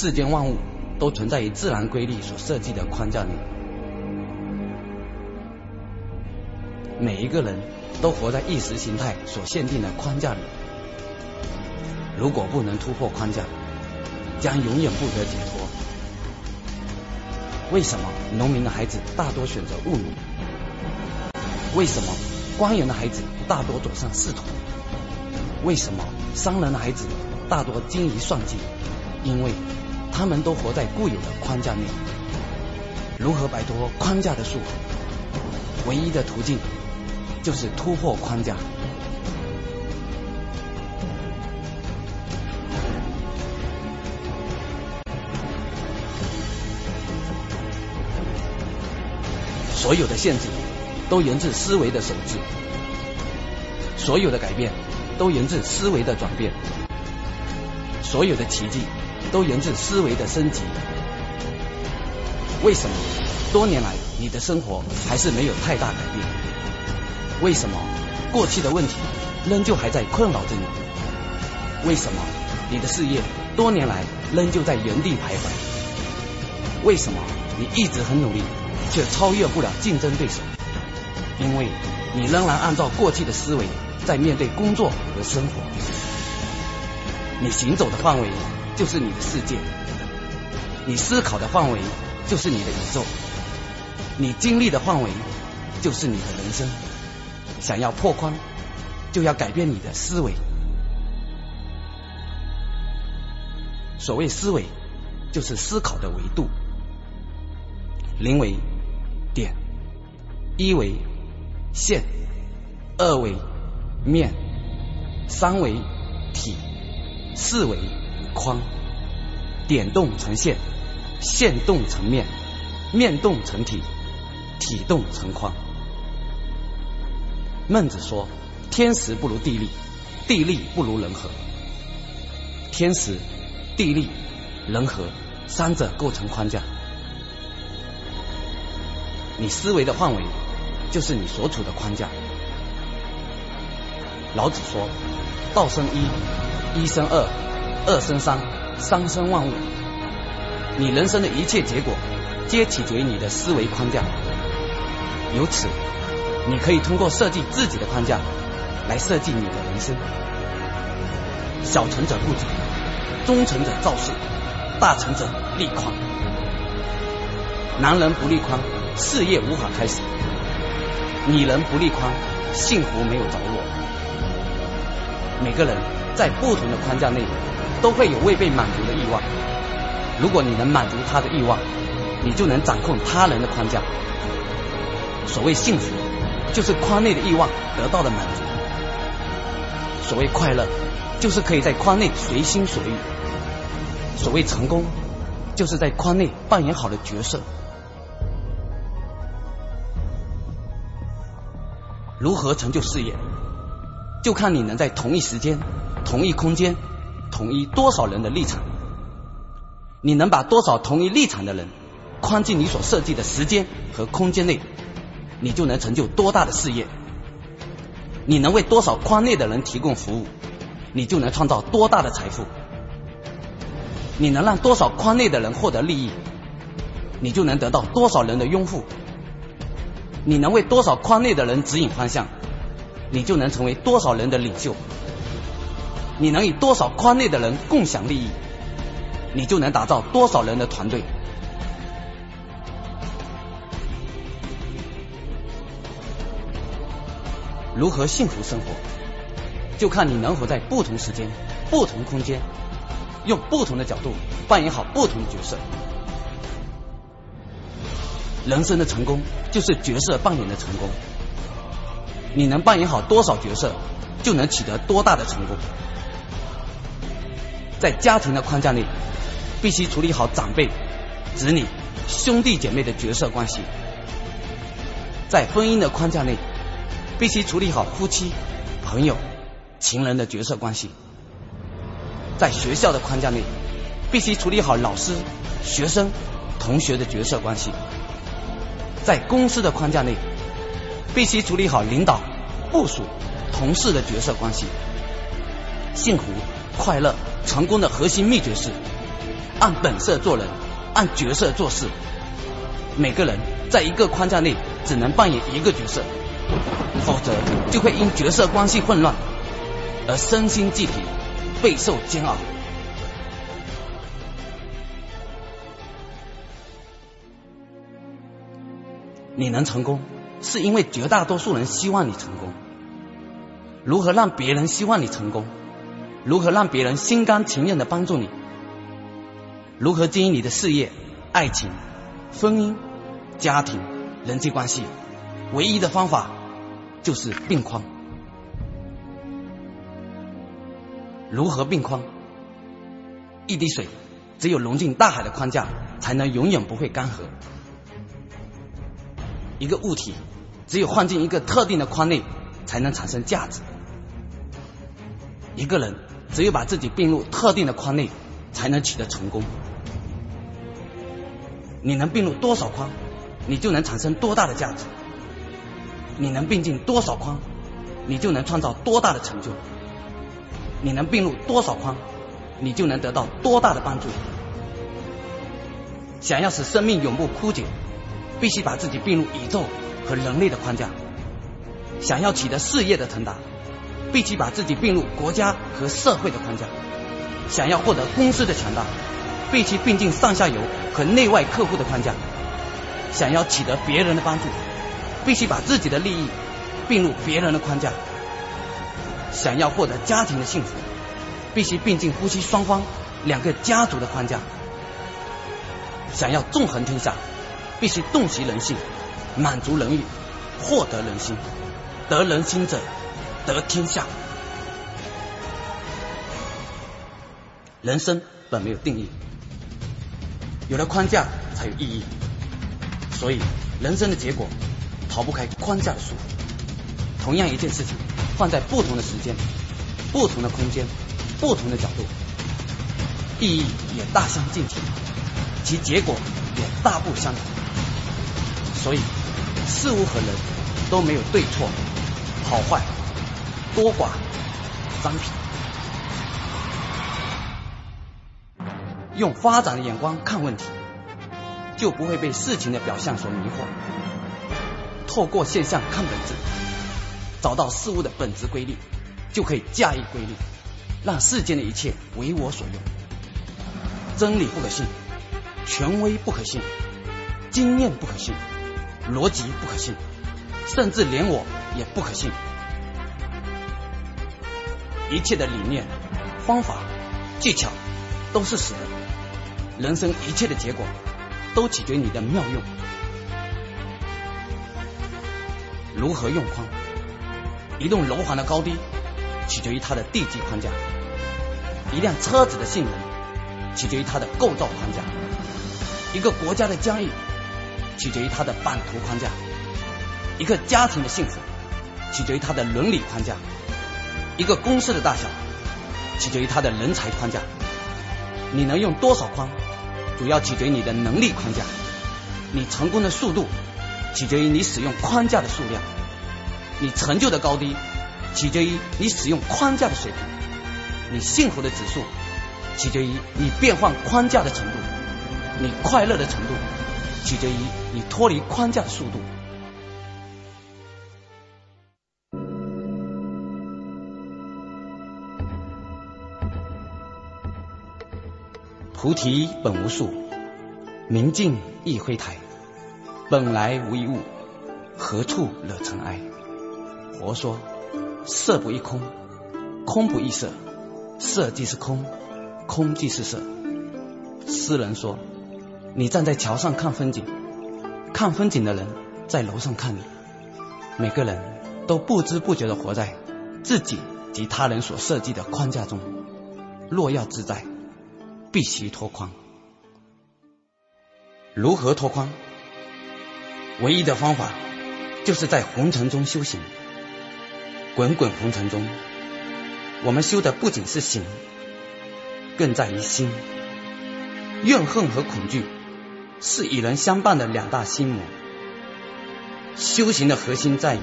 世间万物都存在于自然规律所设计的框架里，每一个人都活在意识形态所限定的框架里。如果不能突破框架，将永远不得解脱。为什么农民的孩子大多选择务农？为什么官员的孩子大多走上仕途？为什么商人的孩子大多精于算计？因为他们都活在固有的框架内。如何摆脱框架的束缚？唯一的途径就是突破框架。所有的限制都源自思维的守制，所有的改变都源自思维的转变，所有的奇迹都源自思维的升级。为什么多年来你的生活还是没有太大改变？为什么过去的问题仍旧还在困扰着你？为什么你的事业多年来仍旧在原地徘徊？为什么你一直很努力？却超越不了竞争对手，因为你仍然按照过去的思维在面对工作和生活。你行走的范围就是你的世界，你思考的范围就是你的宇宙，你经历的范围就是你的人生。想要破框，就要改变你的思维。所谓思维，就是思考的维度。零为。点，一为线，二为面，三为体，四为框。点动成线，线动成面，面动成体，体动成框。孟子说：天时不如地利，地利不如人和。天时、地利、人和三者构成框架。你思维的范围，就是你所处的框架。老子说：“道生一，一生二，二生三，三生万物。”你人生的一切结果，皆取决于你的思维框架。由此，你可以通过设计自己的框架，来设计你的人生。小成者不止，中成者造势，大成者立框。男人不立框。事业无法开始，女人不立框，幸福没有着落。每个人在不同的框架内，都会有未被满足的欲望。如果你能满足他的欲望，你就能掌控他人的框架。所谓幸福，就是框内的欲望得到了满足；所谓快乐，就是可以在框内随心所欲；所谓成功，就是在框内扮演好的角色。如何成就事业，就看你能在同一时间、同一空间、统一多少人的立场。你能把多少同一立场的人框进你所设计的时间和空间内，你就能成就多大的事业。你能为多少框内的人提供服务，你就能创造多大的财富。你能让多少框内的人获得利益，你就能得到多少人的拥护。你能为多少框内的人指引方向，你就能成为多少人的领袖；你能与多少框内的人共享利益，你就能打造多少人的团队。如何幸福生活，就看你能否在不同时间、不同空间，用不同的角度扮演好不同的角色。人生的成功就是角色扮演的成功。你能扮演好多少角色，就能取得多大的成功。在家庭的框架内，必须处理好长辈、子女、兄弟姐妹的角色关系；在婚姻的框架内，必须处理好夫妻、朋友、情人的角色关系；在学校的框架内，必须处理好老师、学生、同学的角色关系。在公司的框架内，必须处理好领导、部属、同事的角色关系。幸福、快乐、成功的核心秘诀是：按本色做人，按角色做事。每个人在一个框架内只能扮演一个角色，否则就会因角色关系混乱而身心俱疲，备受煎熬。你能成功，是因为绝大多数人希望你成功。如何让别人希望你成功？如何让别人心甘情愿的帮助你？如何经营你的事业、爱情、婚姻、家庭、人际关系？唯一的方法就是并框。如何并框？一滴水只有融进大海的框架，才能永远不会干涸。一个物体只有放进一个特定的框内，才能产生价值。一个人只有把自己并入特定的框内，才能取得成功。你能并入多少框，你就能产生多大的价值；你能并进多少框，你就能创造多大的成就；你能并入多少框，你就能得到多大的帮助。想要使生命永不枯竭，必须把自己并入宇宙和人类的框架；想要取得事业的腾达。必须把自己并入国家和社会的框架。想要获得公司的强大，必须并进上下游和内外客户的框架。想要取得别人的帮助，必须把自己的利益并入别人的框架。想要获得家庭的幸福，必须并进夫妻双方两个家族的框架。想要纵横天下，必须洞悉人性，满足人欲，获得人心。得人心者。得天下。人生本没有定义，有了框架才有意义。所以，人生的结果逃不开框架的束缚。同样一件事情，放在不同的时间、不同的空间、不同的角度，意义也大相径庭，其结果也大不相同。所以，事物和人都没有对错、好坏。多寡、商品，用发展的眼光看问题，就不会被事情的表象所迷惑。透过现象看本质，找到事物的本质规律，就可以驾驭规律，让世间的一切为我所用。真理不可信，权威不可信，经验不可信，逻辑不可信，甚至连我也不可信。一切的理念、方法、技巧都是死的。人生一切的结果都取决于你的妙用。如何用框？一栋楼房的高低取决于它的地基框架；一辆车子的性能取决于它的构造框架；一个国家的疆域取决于它的版图框架；一个家庭的幸福取决于它的伦理框架。一个公司的大小取决于它的人才框架，你能用多少框，主要取决于你的能力框架。你成功的速度取决于你使用框架的数量，你成就的高低取决于你使用框架的水平，你幸福的指数取决于你变换框架的程度，你快乐的程度取决于你脱离框架的速度。菩提本无树，明镜亦非台。本来无一物，何处惹尘埃？佛说：色不异空，空不异色，色即是空，空即是色。诗人说：你站在桥上看风景，看风景的人在楼上看你。每个人都不知不觉的活在自己及他人所设计的框架中。若要自在。必须脱框。如何脱框？唯一的方法就是在红尘中修行。滚滚红尘中，我们修的不仅是行，更在于心。怨恨和恐惧是与人相伴的两大心魔。修行的核心在于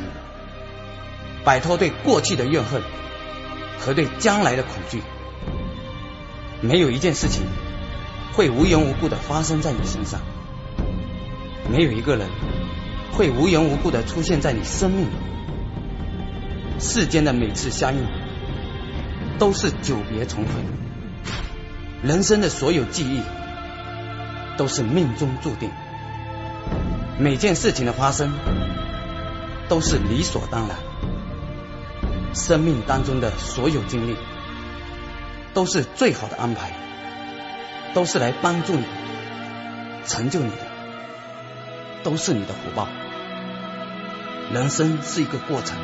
摆脱对过去的怨恨和对将来的恐惧。没有一件事情会无缘无故的发生在你身上，没有一个人会无缘无故的出现在你生命里。世间的每次相遇，都是久别重逢。人生的所有记忆，都是命中注定。每件事情的发生，都是理所当然。生命当中的所有经历，都是最好的安排，都是来帮助你、成就你的，都是你的福报。人生是一个过程，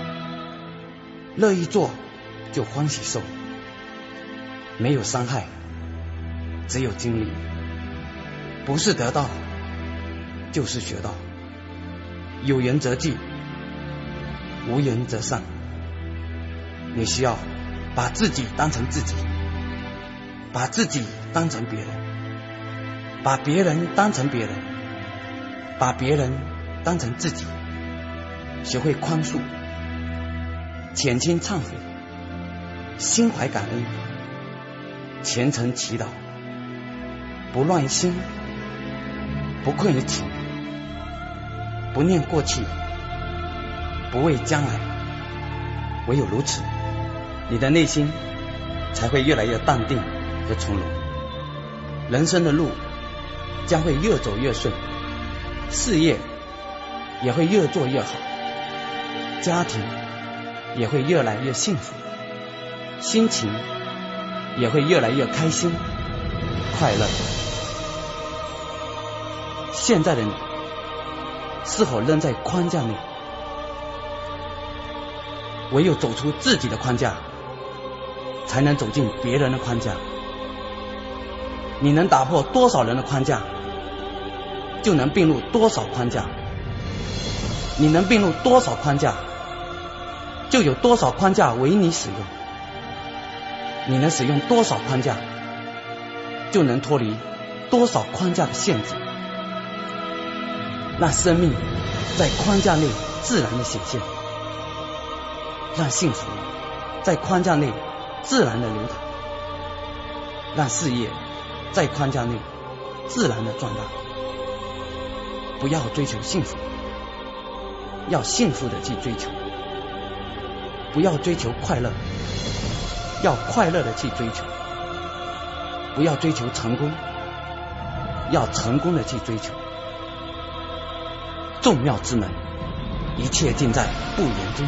乐意做就欢喜受，没有伤害，只有经历，不是得到，就是学到。有缘则聚，无缘则散。你需要把自己当成自己，把自己当成别人，把别人当成别人，把别人当成自己，学会宽恕，减轻忏悔，心怀感恩，虔诚祈祷，不乱心，不困于情，不念过去，不畏将来，唯有如此。你的内心才会越来越淡定和从容，人生的路将会越走越顺，事业也会越做越好，家庭也会越来越幸福，心情也会越来越开心快乐。现在的你是否仍在框架内？唯有走出自己的框架。才能走进别人的框架。你能打破多少人的框架，就能并入多少框架。你能并入多少框架，就有多少框架为你使用。你能使用多少框架，就能脱离多少框架的限制。让生命在框架内自然的显现，让幸福在框架内。自然的流淌，让事业在框架内自然的壮大。不要追求幸福，要幸福的去追求；不要追求快乐，要快乐的去追求；不要追求成功，要成功的去追求。众妙之门，一切尽在不言中。